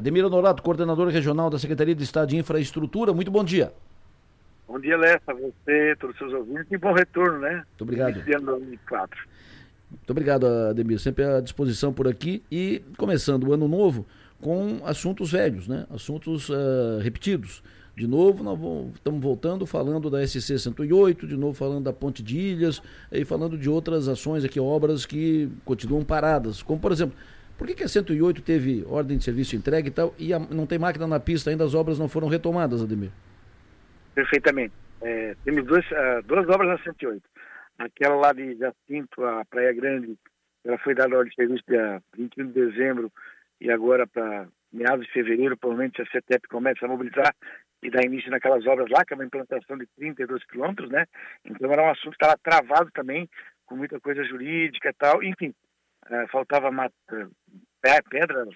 Ademir Honorato, coordenador regional da Secretaria de Estado de Infraestrutura, muito bom dia. Bom dia, Lessa, você, todos os seus ouvintes, e bom retorno, né? Muito obrigado. Ano 2004. Muito obrigado, Ademir, sempre à disposição por aqui e começando o ano novo com assuntos velhos, né? Assuntos uh, repetidos. De novo, nós vamos, estamos voltando falando da SC 108, de novo falando da Ponte de Ilhas e falando de outras ações aqui, obras que continuam paradas. Como, por exemplo, por que, que a 108 teve ordem de serviço entregue e tal e a, não tem máquina na pista ainda, as obras não foram retomadas, Ademir? Perfeitamente. É, temos duas, uh, duas obras na 108. Aquela lá de Jacinto, a Praia Grande, ela foi dada ordem de serviço dia 21 de dezembro e agora para meados de fevereiro, provavelmente a CETEP começa a mobilizar e dar início naquelas obras lá, que é uma implantação de 32 quilômetros, né? Então era um assunto que estava travado também, com muita coisa jurídica e tal, enfim, faltava mata, pedras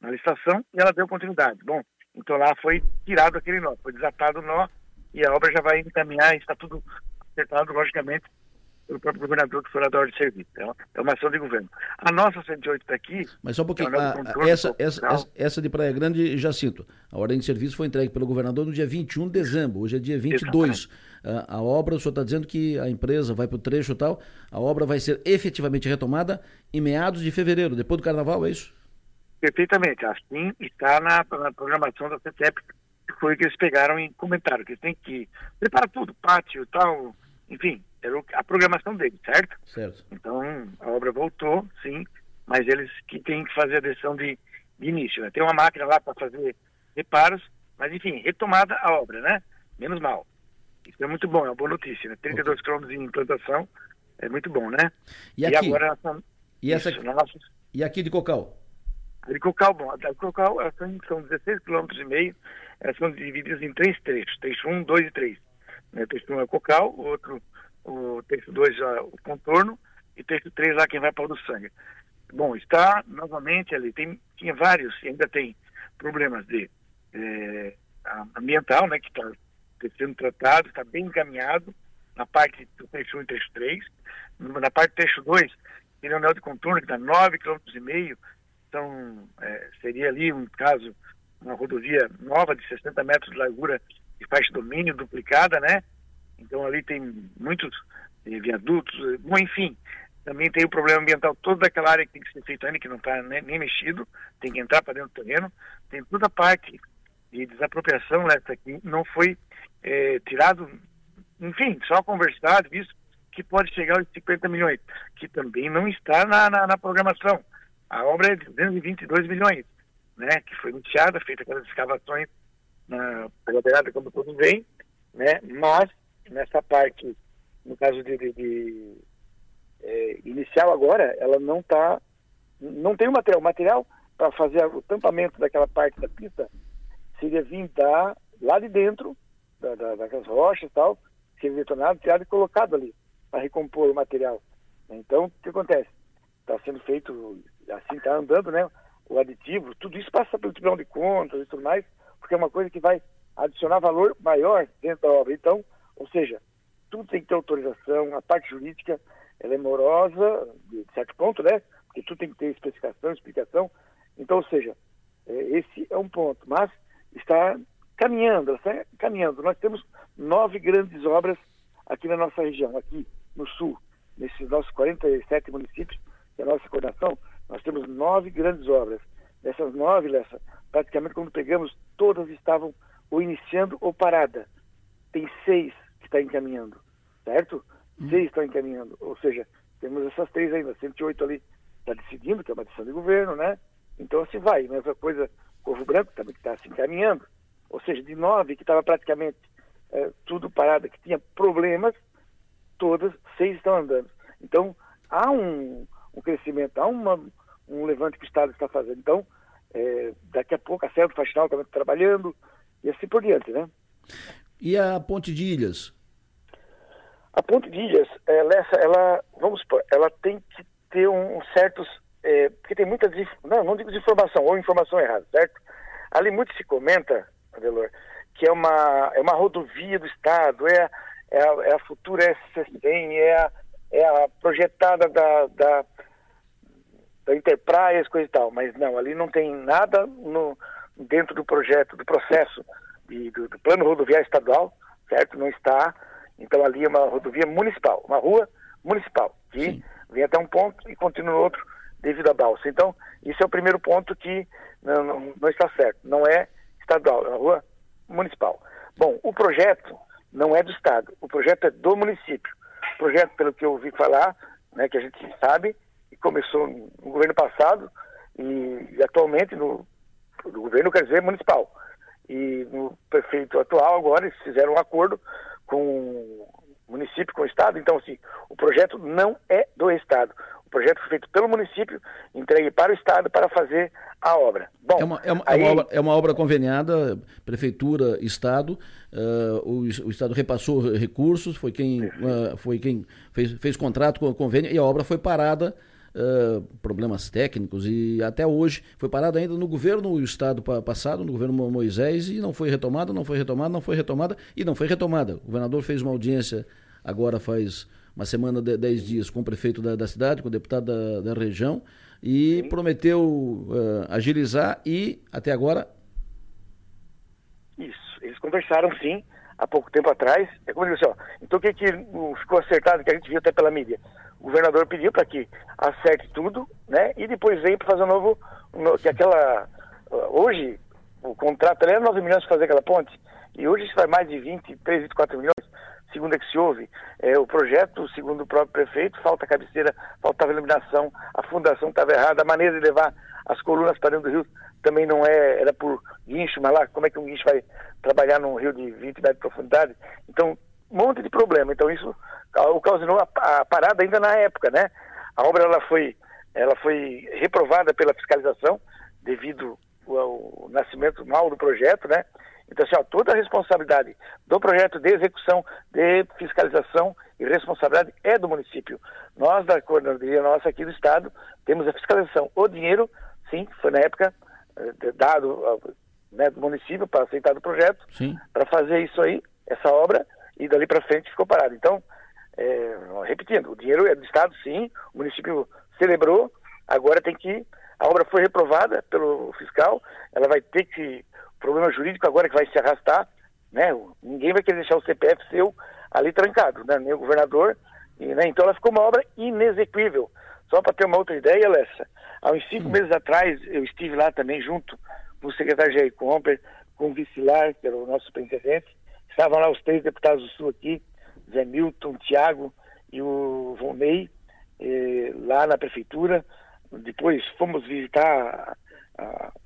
na licitação e ela deu continuidade. Bom, então lá foi tirado aquele nó, foi desatado o nó e a obra já vai encaminhar, está tudo acertado, logicamente, pelo próprio governador que foi lá da ordem de serviço. Então, é uma ação de governo. A nossa 108 está aqui. Mas só um pouquinho. É a, essa, essa, essa, essa, de Praia Grande, Jacinto, a ordem de serviço foi entregue pelo governador no dia 21 de dezembro. Hoje é dia 22. A, a obra, o senhor está dizendo que a empresa vai para o trecho e tal. A obra vai ser efetivamente retomada em meados de fevereiro, depois do carnaval, é isso? Perfeitamente. Assim está na, na programação da CETEP, que foi que eles pegaram e comentaram, que eles têm que preparar tudo, pátio e tal, enfim, era a programação deles, certo? Certo. Então, a obra voltou, sim, mas eles que têm que fazer a decisão de, de início. Né? Tem uma máquina lá para fazer reparos, mas enfim, retomada a obra, né? Menos mal. Isso é muito bom, é uma boa notícia, né? 32 quilômetros de implantação é muito bom, né? E, aqui? e agora... E, essa... Isso, nossa... e aqui de Cocal? De Cocal, bom, a de Cocal são, são 16 quilômetros e meio, elas são divididas em três trechos, trecho 1, 2 e 3. Né? O trecho 1 é Cocal, o outro o texto 2 já o contorno e texto 3 lá quem vai para o do sangue. Bom, está novamente ali, tem, tinha vários, ainda tem problemas de é, ambiental, né, que está sendo tratado, está bem encaminhado na parte do trecho 1 e trecho 3. Na parte do trecho 2, tem o anel de contorno que está 9,5 km, então é, seria ali um caso, uma rodovia nova de 60 metros de largura de faixa domínio duplicada, né? Então ali tem muitos eh, viadutos, eh, bom, enfim. Também tem o problema ambiental, toda aquela área que tem que ser feita ainda, que não está nem, nem, mexido, tem que entrar para dentro do terreno. Tem toda a parte de desapropriação nessa né, aqui, não foi eh, tirado, enfim, só conversado, visto que pode chegar aos 50 milhões, que também não está na, na, na programação. A obra é de 222 milhões, né, que foi iniciada, feita aquelas escavações na pela beirada, como todos veem, né, mas nessa parte, no caso de, de, de é, inicial agora, ela não está, não tem o material. O material para fazer o tampamento daquela parte da pista seria vir da, lá de dentro, da, da, daquelas rochas e tal, seria detonado, tirado e colocado ali para recompor o material. Então, o que acontece? Está sendo feito, assim está andando, né? O aditivo, tudo isso passa pelo Tribunal de Contas e tudo mais, porque é uma coisa que vai adicionar valor maior dentro da obra. Então, ou seja, tudo tem que ter autorização, a parte jurídica ela é morosa, de certo ponto, né? Porque tudo tem que ter especificação, explicação. Então, ou seja, é, esse é um ponto. Mas está caminhando, está caminhando. Nós temos nove grandes obras aqui na nossa região, aqui no sul, nesses nossos 47 municípios, que é a nossa coordenação, nós temos nove grandes obras. Dessas nove, Lessa, praticamente quando pegamos, todas estavam ou iniciando ou parada. Tem seis está encaminhando, certo? Uhum. Seis estão encaminhando, ou seja, temos essas três ainda, 108 ali está decidindo, que é uma decisão de governo, né? Então assim vai, mesma coisa, Corvo Branco também que está se encaminhando, ou seja, de nove que estava praticamente é, tudo parado, que tinha problemas, todas, seis estão andando. Então, há um, um crescimento, há uma, um levante que o Estado está fazendo. Então, é, daqui a pouco a Serra do Faxinal também está trabalhando, e assim por diante, né? E a Ponte de Ilhas? A Ponte de Ilhas, ela, ela vamos supor, ela tem que ter um, certos, é, porque tem muita, não, não digo desinformação, ou informação errada, certo? Ali muito se comenta, Adelor, que é uma, é uma rodovia do Estado, é, é, a, é a futura SC100, é a, é a projetada da, da, da Enterprise, coisa e tal, mas não, ali não tem nada no, dentro do projeto, do processo de, do, do, plano rodoviário estadual, certo? Não está. Então ali é uma rodovia municipal, uma rua municipal, que Sim. vem até um ponto e continua no outro devido à balsa. Então, isso é o primeiro ponto que não, não, não está certo. Não é estadual, é uma rua municipal. Bom, o projeto não é do Estado, o projeto é do município. O projeto, pelo que eu ouvi falar, né, que a gente sabe, começou no governo passado e, e atualmente no, no, governo, quer dizer, municipal. E no prefeito atual agora eles fizeram um acordo com o município, com o Estado. Então, assim, o projeto não é do Estado. O projeto foi feito pelo município, entregue para o Estado para fazer a obra. Bom, é uma, é uma, aí... é uma, obra, é uma obra, conveniada, prefeitura, Estado. Uh, o, o, Estado repassou recursos, foi quem, uh, foi quem fez, fez contrato com o convênio e a obra foi parada uh, problemas técnicos e até hoje foi parado ainda no governo do estado passado, no governo Moisés, e não foi retomada, não foi retomada, não foi retomada e não foi retomada. O governador fez uma audiência agora faz uma semana, de, dez dias, com o prefeito da, da cidade, com o deputado da, da região, e Sim. prometeu uh, agilizar e, até agora... Isso, eles conversaram sim, há pouco tempo atrás. É como eu disse, ó, então o que, que ficou acertado, que a gente viu até pela mídia? O governador pediu para que acerte tudo, né? E depois vem para fazer um novo, que aquela hoje o contrato era 9 milhões para fazer aquela ponte e hoje isso vai mais de 23, 24 milhões, segundo é que se ouve. É, o projeto, segundo o próprio prefeito, falta cabeceira, faltava iluminação, a fundação estava errada, a maneira de levar as colunas para dentro do rio também não é, era por guincho, mas lá como é que um guincho vai trabalhar num rio de 20 metros de profundidade? Então, monte de problema. Então isso ocasionou a, a, parada ainda na época, né? A obra ela foi, ela foi reprovada pela fiscalização devido ao, ao nascimento mal do projeto, né? Então, assim, ó, toda a responsabilidade do projeto de execução, de fiscalização e responsabilidade é do município. Nós, da coordenadoria nossa aqui do Estado, temos a fiscalização. O dinheiro, sim, foi na época eh, dado né, do município para aceitar o projeto, para fazer isso aí, essa obra, e dali para frente ficou parado. Então, é, repetindo, o dinheiro é do Estado, sim, o município celebrou, agora tem que. A obra foi reprovada pelo fiscal, ela vai ter que. O problema jurídico agora é que vai se arrastar, né? Ninguém vai querer deixar o CPF seu ali trancado, né? Nem o governador. E, né? Então ela ficou uma obra inexequível. Só para ter uma outra ideia, Alessa, há uns cinco hum. meses atrás eu estive lá também junto com o secretário Jair Comper, com o vice-lar, que era o nosso superintendente, Estavam lá os três deputados do Sul aqui, Zé Milton, Tiago e o Vonei, eh, lá na prefeitura. Depois fomos visitar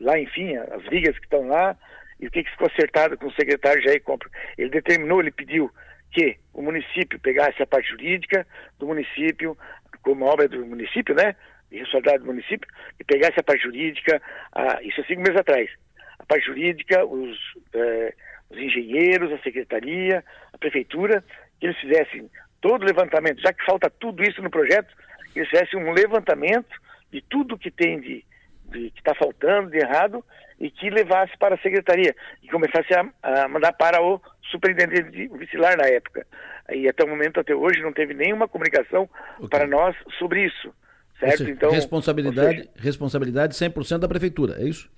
lá, enfim, as vigas que estão lá e o que, que ficou acertado com o secretário Jair Compra. Ele determinou, ele pediu que o município pegasse a parte jurídica do município, como obra do município, né? De responsabilidade do município, e pegasse a parte jurídica, a, isso há cinco meses atrás. A parte jurídica, os. Eh, os engenheiros, a secretaria, a prefeitura, que eles fizessem todo o levantamento, já que falta tudo isso no projeto, que eles fizessem um levantamento de tudo que tem de, de que está faltando, de errado, e que levasse para a secretaria e começasse a, a mandar para o superintendente de vigilar na época. E até o momento, até hoje, não teve nenhuma comunicação okay. para nós sobre isso. Certo? Seja, então, responsabilidade, seja, responsabilidade 100% da prefeitura, é isso?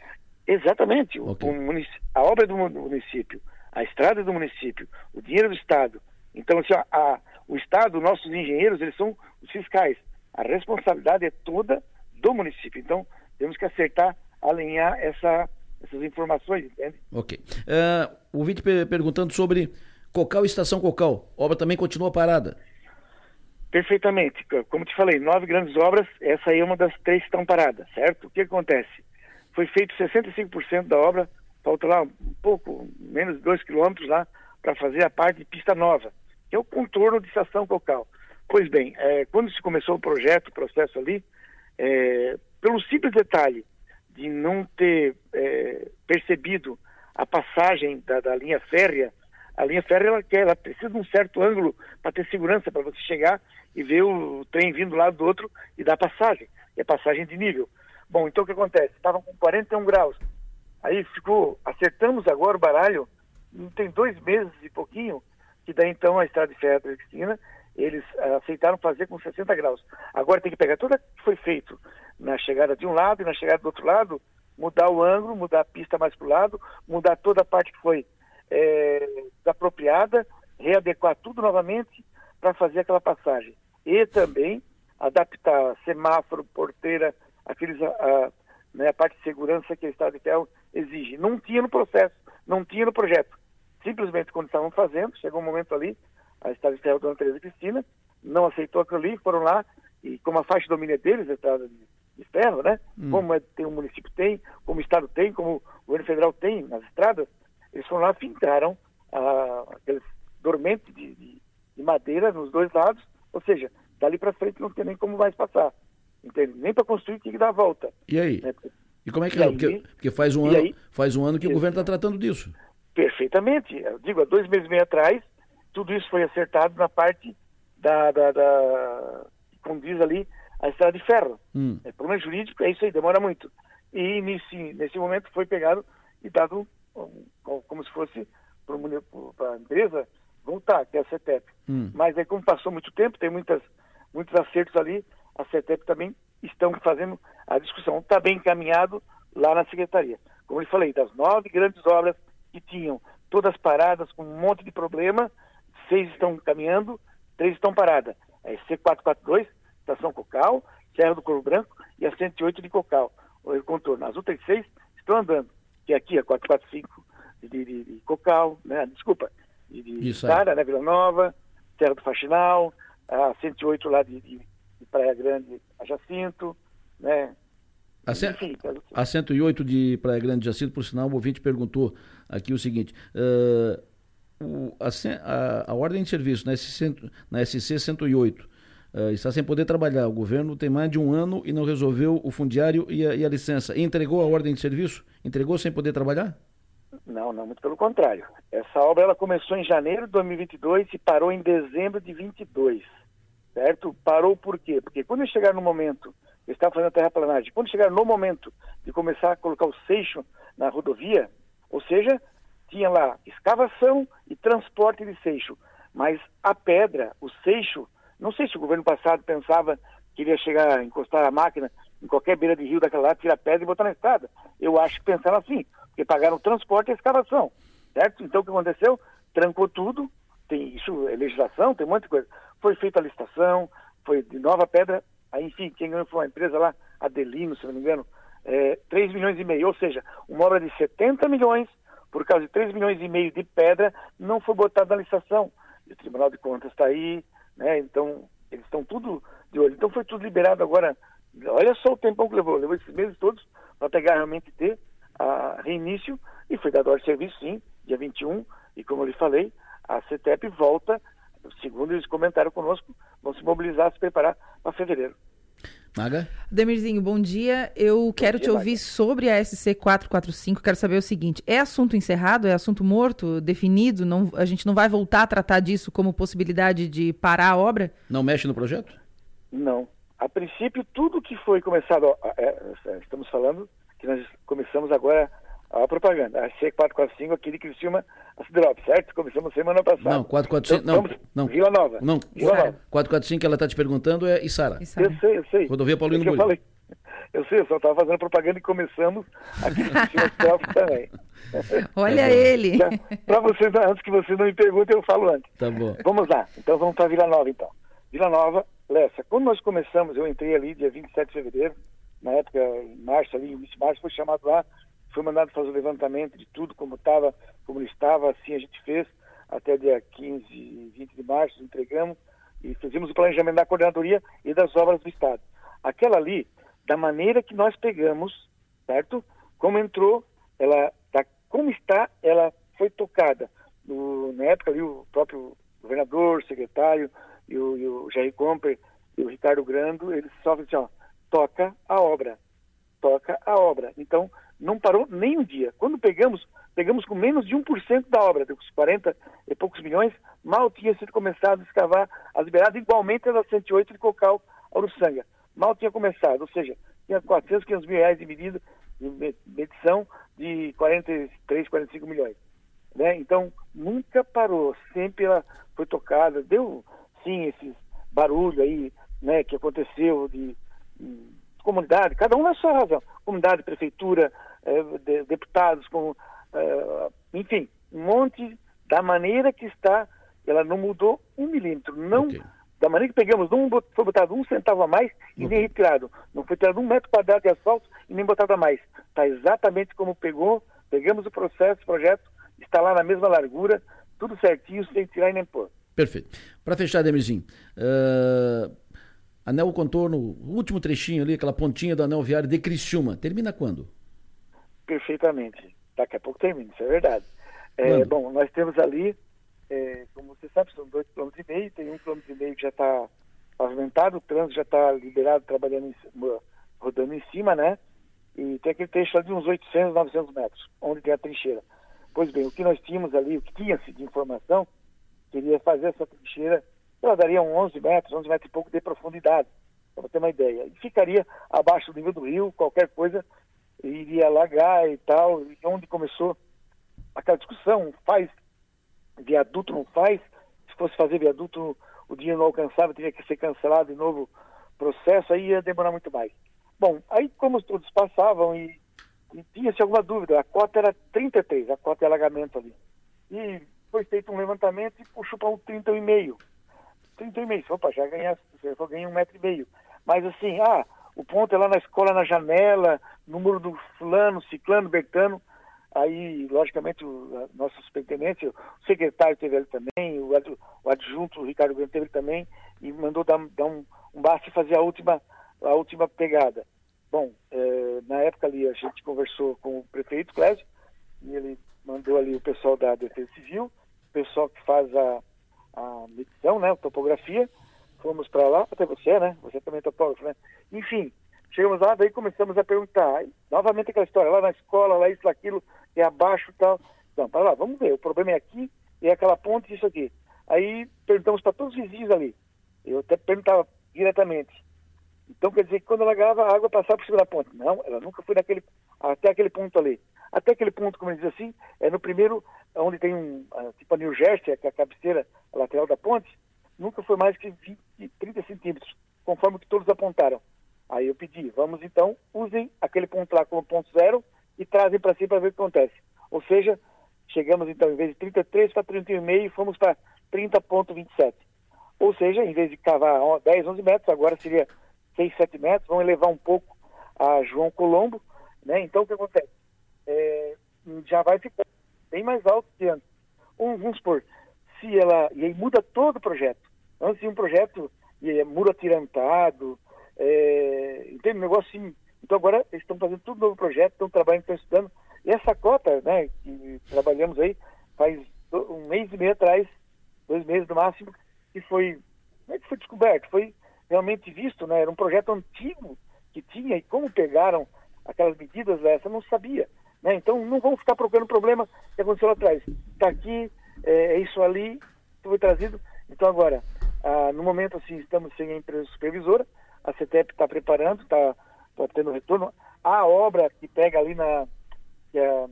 Exatamente. Okay. O, a obra do município, a estrada do município, o dinheiro do Estado. Então, assim, a, a, o Estado, nossos engenheiros, eles são os fiscais. A responsabilidade é toda do município. Então, temos que acertar, alinhar essa, essas informações, entende? Ok. Uh, o vídeo perguntando sobre Cocal e Estação Cocal. A obra também continua parada. Perfeitamente. Como te falei, nove grandes obras, essa aí é uma das três que estão paradas, certo? O que acontece? Foi feito 65% da obra, falta lá um pouco, menos de 2 quilômetros lá, para fazer a parte de pista nova, que é o contorno de estação Cocal. Pois bem, é, quando se começou o projeto, o processo ali, é, pelo simples detalhe de não ter é, percebido a passagem da, da, linha férrea, a linha férrea ela, quer, ela precisa de um certo ângulo para ter segurança, para você chegar e ver o trem vindo do lado do outro e dar passagem, a passagem de nível. Bom, então o que acontece? Estavam com 41 graus. Aí ficou, acertamos agora o baralho, tem dois meses e pouquinho, que daí então a estrada de ferro Cristina, eles uh, aceitaram fazer com 60 graus. Agora tem que pegar tudo que foi feito na chegada de um lado e na chegada do outro lado, mudar o ângulo, mudar a pista mais para o lado, mudar toda a parte que foi é, desapropriada, readequar tudo novamente para fazer aquela passagem. E também adaptar semáforo, porteira, aqueles, a, a, né, a parte de segurança que o Estado de Ferro exige. Não tinha no processo, não tinha no projeto. Simplesmente quando estavam fazendo, chegou um momento ali, a Estado de Ferro, Dona Teresa Cristina, não aceitou aquilo ali, foram lá, e como a faixa de domínio é deles, a Estrada de, de Ferro, né? Hum. Como é, tem o município tem, como o Estado tem, como o governo federal tem nas estradas, eles foram lá, fincaram ah, aqueles dormentes de, de, de, madeira nos dois lados, ou seja, dali para frente não tem nem como mais passar. Entende? Nem para construir tinha que dar a volta. E aí? Né? E como é que e é? Aí, porque, porque, faz um ano, aí, faz um ano que o governo está tratando disso. Perfeitamente. Eu digo, há dois meses e meio atrás, tudo isso foi acertado na parte da, da, da que condiz ali a estrada de ferro. Hum. É problema jurídico, é isso aí, demora muito. E nesse, nesse momento foi pegado e dado como se fosse para a empresa voltar, que é a CETEP. Hum. Mas aí como passou muito tempo, tem muitas, muitos acertos ali, a CETEP também estão fazendo a discussão. Está bem encaminhado lá na secretaria. Como eu falei, das nove grandes obras que tinham todas paradas com um monte de problema, seis estão caminhando, três estão paradas. É C442, Estação Cocal, Serra do Corvo Branco e a 108 de Cocal, o contorno. As outras seis estão andando, que é aqui a 445 de, de, de Cocal, né? desculpa, de, de Sara, né? Vila Nova, Serra do Faxinal, a 108 lá de, de, de Praia Grande, a Jacinto, né? A, cent... Enfim, a 108 de Praia Grande de Jacinto, por sinal, o ouvinte perguntou aqui o seguinte: uh, o, a, a, a, ordem de serviço na SC, na SC 108 uh, está sem poder trabalhar. O governo tem mais de um ano e não resolveu o fundiário e a, e a licença. E entregou a ordem de serviço? Entregou sem poder trabalhar? Não, não, muito pelo contrário. Essa obra ela começou em janeiro de 2022 e parou em dezembro de 22, certo? Parou por quê? Porque quando chegar no momento, eu estava fazendo a terraplanagem, quando chegar no momento de começar a colocar o seixo na rodovia, ou seja, tinha lá escavação e transporte de seixo, mas a pedra, o seixo, não sei se o governo passado pensava que iria chegar a encostar a máquina em qualquer beira de rio daquela lá, tirar pedra e botar na estrada. Eu acho que pensaram assim, porque pagaram o transporte e a escavação, certo? Então o que aconteceu? Trancou tudo, tem isso é legislação, tem de coisa. Foi feita a licitação, foi de nova pedra, aí enfim, quem ganhou foi uma empresa lá, Adelino, se não me engano, é, 3 milhões e meio, ou seja, uma obra de 70 milhões, por causa de 3 milhões e meio de pedra, não foi botada na licitação. E o Tribunal de Contas está aí, né? Então, eles estão tudo de olho. Então foi tudo liberado agora. Olha só o tempão que levou, levou esses meses todos para pegar realmente ter a reinício e foi dado ordem de serviço, sim, dia 21, e como eu lhe falei, a CETEP volta, segundo eles comentaram conosco, vão se mobilizar, se preparar para fevereiro. Maga? Demirzinho, bom dia. Eu bom quero dia, te ouvir Maga. sobre a SC 445. Quero saber o seguinte: é assunto encerrado? É assunto morto, definido? Não, a gente não vai voltar a tratar disso como possibilidade de parar a obra? Não mexe no projeto? Não. A princípio, tudo que foi começado, é, é, estamos falando que nós começamos agora a propaganda, a C445 aqui de Criciúma, a Cidrop, certo? Começamos semana passada. Não, 445, então, não, não. Vila Nova. Não, Vila Nova. 445 ela está te perguntando é Isara. Eu sei, eu sei. Rodovia Paulino é eu falei. Eu sei, eu só estava fazendo propaganda e começamos aqui no também. Olha é ele. Para vocês, antes que vocês não me perguntem, eu falo antes. Tá bom. Vamos lá, então vamos para Vila Nova então. Vila Nova, Lessa, quando nós começamos, eu entrei ali dia 27 de fevereiro, na época, em março, ali, início de março, foi chamado lá, foi mandado fazer o levantamento de tudo, como estava, como estava, assim a gente fez, até dia 15, 20 de março, entregamos e fizemos o planejamento da coordenadoria e das obras do Estado. Aquela ali, da maneira que nós pegamos, certo? Como entrou, ela, tá, como está, ela foi tocada. No, na época ali, o próprio governador, secretário, e o, e o Jair Comper e o Ricardo Grando, eles só assim, ó, toca a obra, toca a obra. Então, não parou nem um dia. Quando pegamos, pegamos com menos de 1% da obra, dos 40 e poucos milhões, mal tinha sido começado a escavar as liberadas, igualmente a 108 de Cocal a Uruçanga. Mal tinha começado, ou seja, tinha 400, 500 mil reais de medida, de medição de 43, 45 milhões. Né? Então, nunca parou, sempre ela foi tocada, deu sim esses barulho aí, né, que aconteceu de comunidade, cada um na sua razão, comunidade, prefeitura, de, deputados, com, é, enfim, um monte da maneira que está, ela não mudou um milímetro. Não, okay. Da maneira que pegamos, não foi botado um centavo a mais e okay. nem retirado. Não foi tirado um metro quadrado de asfalto e nem botado a mais. Está exatamente como pegou, pegamos o processo, o projeto, está lá na mesma largura, tudo certinho, sem tirar e nem pôr. Perfeito. Para fechar, Demirzinho, uh, anel contorno, o último trechinho ali, aquela pontinha do anel viário de Criciúma, termina quando? Perfeitamente. Daqui a pouco termina, isso é verdade. É, bom, nós temos ali, é, como você sabe, são dois quilômetros e meio, tem um quilômetro e meio que já está pavimentado, o trânsito já está liberado, trabalhando, em, rodando em cima, né? E tem aquele trecho ali de uns 800, 900 metros, onde tem a trincheira. Pois bem, o que nós tínhamos ali, o que tinha-se de informação, queria fazer essa trincheira, ela daria uns 11 metros, 11 metros e pouco de profundidade, para ter uma ideia. E ficaria abaixo do nível do rio, qualquer coisa iria alagar e tal, e onde começou aquela discussão, faz viaduto, não faz, se fosse fazer viaduto, o dinheiro não alcançava, teria que ser cancelado de novo processo, aí ia demorar muito mais. Bom, aí como todos passavam e, e tinha-se alguma dúvida, a cota era 33, a cota de alagamento ali. E foi feito um levantamento e puxou para um 30,5. 30,5. Opa, já ganhasse, eu ganhei um metro e meio. Mas assim, ah, o ponto é lá na escola, na janela, número do fulano, ciclano, bertano. Aí, logicamente, o nosso superintendente, o secretário teve ele também, o, adjunto, o Ricardo Grande teve ele também, e mandou dar, dar um, um e fazer a última, a última pegada. Bom, é, na época ali a gente conversou com o prefeito Clésio, e ele mandou ali o pessoal da Defesa Civil, o pessoal que faz a, a medição, né, a topografia. Fomos para lá, até você, né? Você também é topógrafo, né? Enfim, chegamos lá, daí começamos a perguntar. Aí, novamente aquela história, lá na escola, lá isso, aquilo, é abaixo e tal. Então, para lá, vamos ver, o problema é aqui, é aquela ponte, isso aqui. Aí perguntamos para todos os vizinhos ali. Eu até perguntava diretamente. Então quer dizer que quando ela ganhava, a água passava por cima da ponte. Não, ela nunca foi naquele, até aquele ponto ali. Até aquele ponto, como ele diz assim, é no primeiro, onde tem um, tipo a New Jersey, que é a cabeceira a lateral da ponte, nunca foi mais que 20, 30 centímetros, conforme que todos apontaram. Aí eu pedi, vamos então, usem aquele ponto lá como ponto zero e trazem para si para ver o que acontece. Ou seja, chegamos então, em vez de 33 para 31,5 e fomos para 30,27. Ou seja, em vez de cavar 10, 11 metros, agora seria 6, 7 metros, vão elevar um pouco a João Colombo, né? Então o que acontece? é, já vai ficar bem mais alto que antes. Um, vamos supor, se ela. E aí muda todo o projeto. Antes de um projeto é muro atirantado, é, entende? Um negócio assim. Então agora eles estão fazendo tudo novo projeto, estão trabalhando, estão estudando. E essa cota, né, que trabalhamos aí, faz um mês e meio atrás, dois meses no máximo, que foi. Como é que foi descoberto? Foi realmente visto, né? Era um projeto antigo que tinha, e como pegaram aquelas medidas, essa não sabia. Né? Então não vamos ficar procurando problema que aconteceu lá atrás. Está aqui, é, é, isso ali, foi trazido. Então agora, ah, no momento assim, estamos sem a empresa supervisora, a CETEP está preparando, está tá tendo retorno. A obra que pega ali na. É,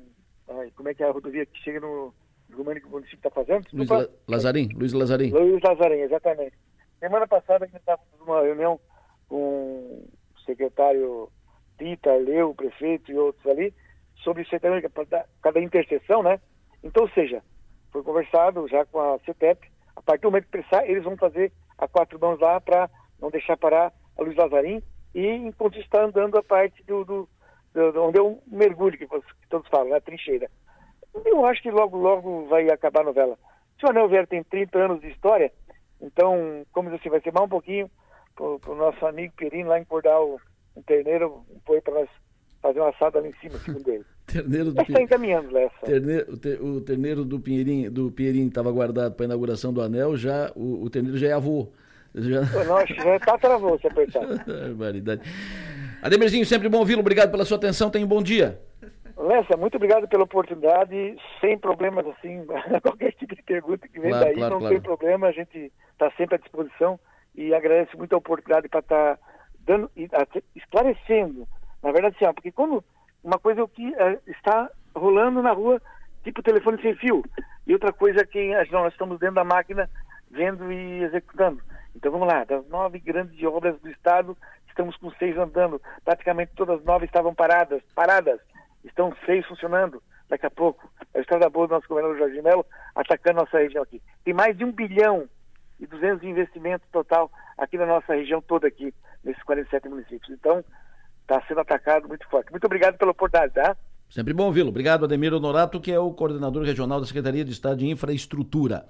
como é que é a rodovia que chega no, no que o município está fazendo? Luiz La Lazarim, Luiz Lazarim. Luiz Lazarim, exatamente. Semana passada a gente estava numa reunião com o secretário Tita, Leu, o prefeito e outros ali, sobre certamente cada interseção, né? Então, ou seja, foi conversado já com a CETEP, a partir do momento que precisar, eles vão fazer a quatro mãos lá para não deixar parar a Luiz Lazarim e enquanto está andando a parte do, do, do onde é o mergulho que, que, todos falam, né? a trincheira. Eu acho que logo, logo vai acabar a novela. Se o Anel Velho tem 30 anos de história, então, como assim, vai ser mais um pouquinho para o nosso amigo Perino lá encordar o, um terneiro, um para nós fazer uma assada ali em cima, segundo ele. Terneiro do está encaminhando, Lessa. Terneiro, o, ter, o, terneiro do Pinheirinho do Pinheirinho estava guardado para a inauguração do anel, já o, o terneiro já é avô. Já... Nossa, já tá travou se apertar. Barbaridade. Ademirzinho, sempre bom ouvi-lo. Obrigado pela sua atenção. Tenha um bom dia. Lessa, muito obrigado pela oportunidade. Sem problemas, assim, qualquer tipo de pergunta que vem claro, daí, claro, não claro. tem problema. A gente está sempre à disposição e agradeço muito a oportunidade para estar tá dando, esclarecendo na verdade, sim, porque quando uma coisa é o que é, está rolando na rua, tipo telefone sem fio, e outra coisa é que nós estamos dentro da máquina vendo e executando. Então vamos lá, das nove grandes obras do Estado, estamos com seis andando, praticamente todas as nove estavam paradas, paradas. estão seis funcionando daqui a pouco. A estrada boa do nosso governador Jorge Melo atacando nossa região aqui. Tem mais de um bilhão e 200 de investimento total aqui na nossa região toda aqui, nesses 47 municípios. Então, está sendo atacado muito forte. Muito obrigado pela oportunidade, tá? Sempre bom ouvi-lo. Obrigado, Ademir Honorato, que é o coordenador regional da Secretaria de Estado de Infraestrutura.